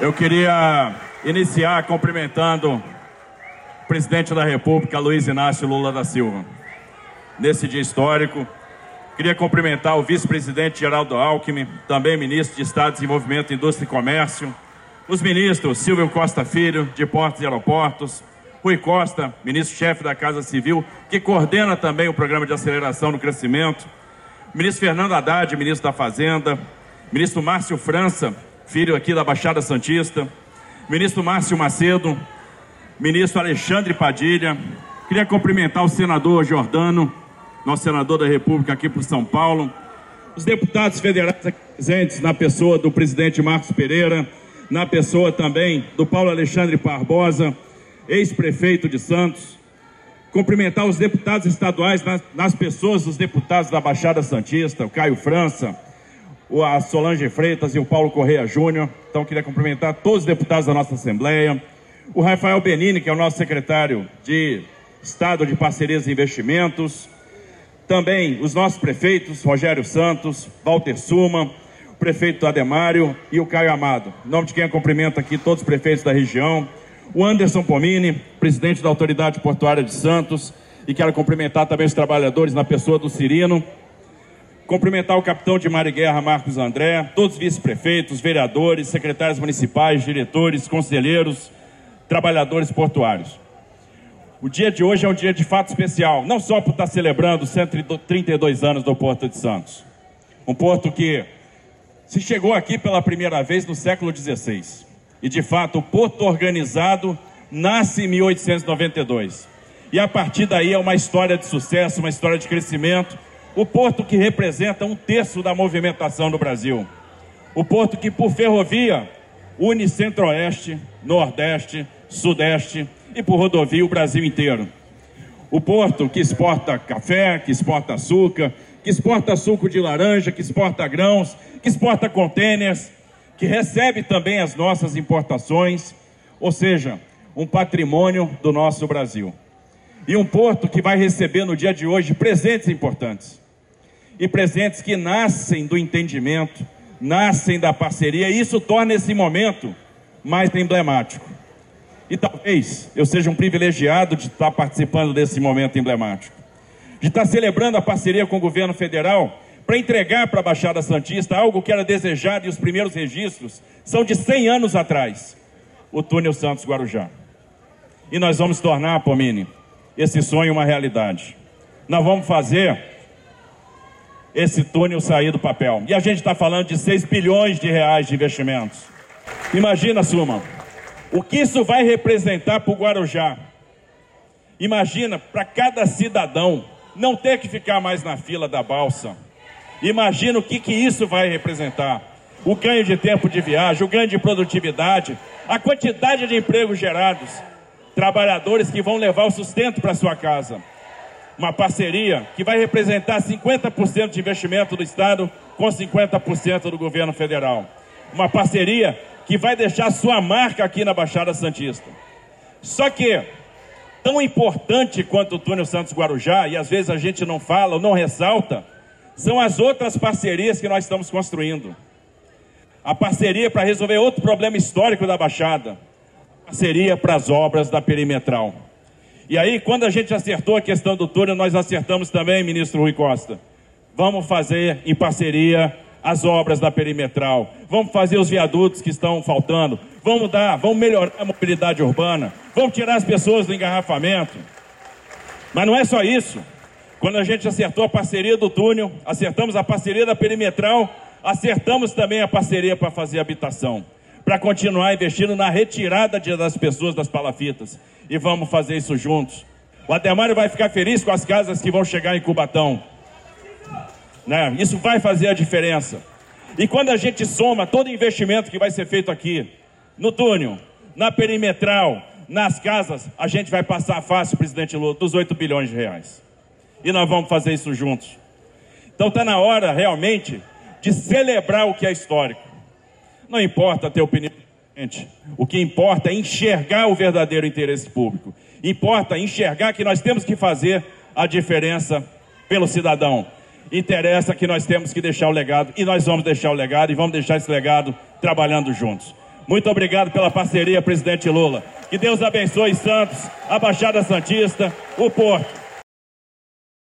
Eu queria iniciar cumprimentando o presidente da República, Luiz Inácio Lula da Silva. Nesse dia histórico, queria cumprimentar o vice-presidente Geraldo Alckmin, também ministro de Estado de Desenvolvimento, Indústria e Comércio, os ministros Silvio Costa Filho, de Portos e Aeroportos, Rui Costa, ministro-chefe da Casa Civil, que coordena também o programa de aceleração do crescimento, ministro Fernando Haddad, ministro da Fazenda, ministro Márcio França, filho aqui da Baixada Santista, ministro Márcio Macedo, ministro Alexandre Padilha. Queria cumprimentar o senador Jordano, nosso senador da República aqui por São Paulo, os deputados federais aqui presentes, na pessoa do presidente Marcos Pereira, na pessoa também do Paulo Alexandre Barbosa, ex-prefeito de Santos. Cumprimentar os deputados estaduais, nas, nas pessoas dos deputados da Baixada Santista, o Caio França, a Solange Freitas e o Paulo Correia Júnior. Então, queria cumprimentar todos os deputados da nossa Assembleia. O Rafael Benini, que é o nosso secretário de Estado de Parcerias e Investimentos. Também os nossos prefeitos, Rogério Santos, Walter Suma, o prefeito Ademário e o Caio Amado. Em nome de quem eu cumprimento aqui todos os prefeitos da região. O Anderson Pomini, presidente da Autoridade Portuária de Santos. E quero cumprimentar também os trabalhadores na pessoa do Cirino, Cumprimentar o capitão de Mar e Guerra, Marcos André, todos os vice-prefeitos, vereadores, secretários municipais, diretores, conselheiros, trabalhadores portuários. O dia de hoje é um dia de fato especial, não só por estar celebrando 132 anos do Porto de Santos. Um porto que se chegou aqui pela primeira vez no século XVI. E de fato, o porto organizado nasce em 1892. E a partir daí é uma história de sucesso, uma história de crescimento o porto que representa um terço da movimentação do Brasil. O porto que, por ferrovia, une centro-oeste, nordeste, sudeste e por rodovia o Brasil inteiro. O porto que exporta café, que exporta açúcar, que exporta suco de laranja, que exporta grãos, que exporta contêineres, que recebe também as nossas importações, ou seja, um patrimônio do nosso Brasil. E um porto que vai receber no dia de hoje presentes importantes e presentes que nascem do entendimento, nascem da parceria, e isso torna esse momento mais emblemático. E talvez eu seja um privilegiado de estar participando desse momento emblemático, de estar celebrando a parceria com o governo federal para entregar para a Baixada Santista algo que era desejado e os primeiros registros são de 100 anos atrás o túnel Santos Guarujá. E nós vamos tornar, Pomini, esse sonho uma realidade. Nós vamos fazer esse túnel sair do papel. E a gente está falando de 6 bilhões de reais de investimentos. Imagina, Suma, o que isso vai representar para o Guarujá. Imagina para cada cidadão não ter que ficar mais na fila da balsa. Imagina o que, que isso vai representar. O ganho de tempo de viagem, o ganho de produtividade, a quantidade de empregos gerados, trabalhadores que vão levar o sustento para sua casa uma parceria que vai representar 50% de investimento do Estado com 50% do governo federal. Uma parceria que vai deixar sua marca aqui na Baixada Santista. Só que, tão importante quanto o túnel Santos Guarujá, e às vezes a gente não fala ou não ressalta, são as outras parcerias que nós estamos construindo. A parceria para resolver outro problema histórico da Baixada. Parceria para as obras da perimetral. E aí, quando a gente acertou a questão do túnel, nós acertamos também, ministro Rui Costa. Vamos fazer em parceria as obras da perimetral. Vamos fazer os viadutos que estão faltando. Vamos dar, vamos melhorar a mobilidade urbana. Vamos tirar as pessoas do engarrafamento. Mas não é só isso. Quando a gente acertou a parceria do túnel, acertamos a parceria da perimetral, acertamos também a parceria para fazer habitação para continuar investindo na retirada das pessoas das palafitas. E vamos fazer isso juntos. O Ademário vai ficar feliz com as casas que vão chegar em Cubatão. Né? Isso vai fazer a diferença. E quando a gente soma todo investimento que vai ser feito aqui, no túnel, na perimetral, nas casas, a gente vai passar fácil, presidente Lula, dos 8 bilhões de reais. E nós vamos fazer isso juntos. Então está na hora, realmente, de celebrar o que é histórico. Não importa ter opinião diferente. O que importa é enxergar o verdadeiro interesse público. Importa enxergar que nós temos que fazer a diferença pelo cidadão. Interessa que nós temos que deixar o legado e nós vamos deixar o legado e vamos deixar esse legado trabalhando juntos. Muito obrigado pela parceria, presidente Lula. Que Deus abençoe Santos, a Baixada Santista, o Porto.